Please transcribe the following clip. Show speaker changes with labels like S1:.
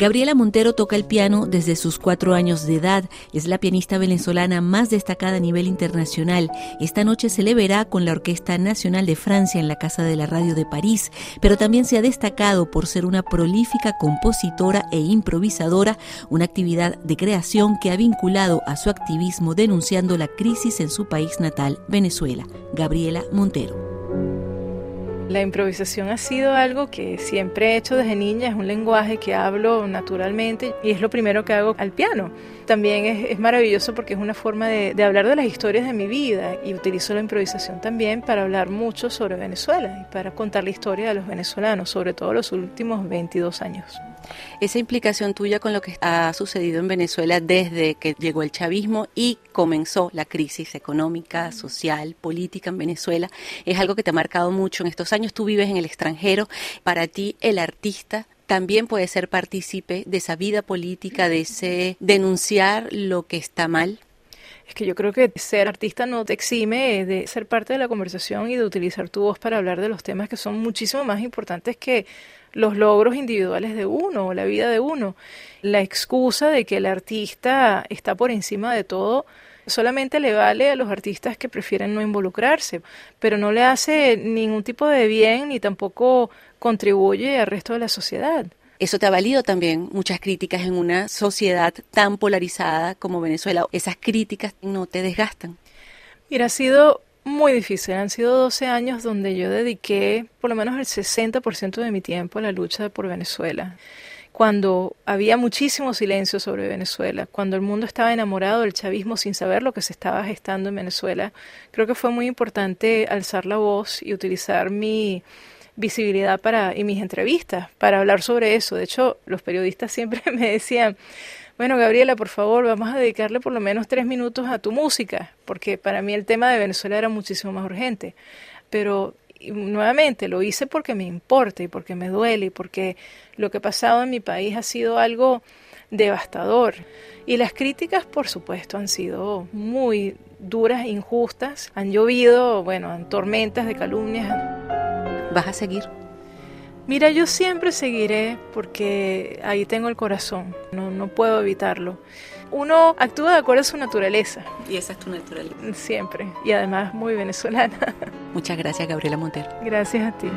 S1: Gabriela Montero toca el piano desde sus cuatro años de edad. Es la pianista venezolana más destacada a nivel internacional. Esta noche se le verá con la Orquesta Nacional de Francia en la Casa de la Radio de París, pero también se ha destacado por ser una prolífica compositora e improvisadora, una actividad de creación que ha vinculado a su activismo denunciando la crisis en su país natal, Venezuela. Gabriela Montero.
S2: La improvisación ha sido algo que siempre he hecho desde niña, es un lenguaje que hablo naturalmente y es lo primero que hago al piano. También es, maravilloso porque es una forma de, hablar de las historias de mi vida y utilizo la improvisación también para hablar mucho sobre Venezuela y para contar la historia de los venezolanos, sobre todo los últimos 22 años.
S1: Esa implicación tuya con lo que ha sucedido en Venezuela desde que llegó el chavismo y comenzó la crisis económica, social, política en Venezuela, es algo que te ha marcado mucho en estos años. Tú vives en el extranjero. Para ti, el artista también puede ser partícipe de esa vida política, de ese denunciar lo que está mal.
S2: Es que yo creo que ser artista no te exime de ser parte de la conversación y de utilizar tu voz para hablar de los temas que son muchísimo más importantes que los logros individuales de uno o la vida de uno. La excusa de que el artista está por encima de todo solamente le vale a los artistas que prefieren no involucrarse, pero no le hace ningún tipo de bien ni tampoco contribuye al resto de la sociedad.
S1: Eso te ha valido también muchas críticas en una sociedad tan polarizada como Venezuela. Esas críticas no te desgastan.
S2: Mira, ha sido muy difícil. Han sido 12 años donde yo dediqué por lo menos el 60% de mi tiempo a la lucha por Venezuela. Cuando había muchísimo silencio sobre Venezuela, cuando el mundo estaba enamorado del chavismo sin saber lo que se estaba gestando en Venezuela, creo que fue muy importante alzar la voz y utilizar mi visibilidad para y mis entrevistas para hablar sobre eso. De hecho, los periodistas siempre me decían, bueno, Gabriela, por favor, vamos a dedicarle por lo menos tres minutos a tu música, porque para mí el tema de Venezuela era muchísimo más urgente. Pero nuevamente lo hice porque me importa y porque me duele y porque lo que ha pasado en mi país ha sido algo devastador. Y las críticas, por supuesto, han sido muy duras injustas. Han llovido, bueno, en tormentas de calumnias.
S1: ¿Vas a seguir?
S2: Mira, yo siempre seguiré porque ahí tengo el corazón, no, no puedo evitarlo. Uno actúa de acuerdo a su naturaleza.
S1: Y esa es tu naturaleza.
S2: Siempre. Y además muy venezolana.
S1: Muchas gracias, Gabriela Montero.
S2: Gracias a ti.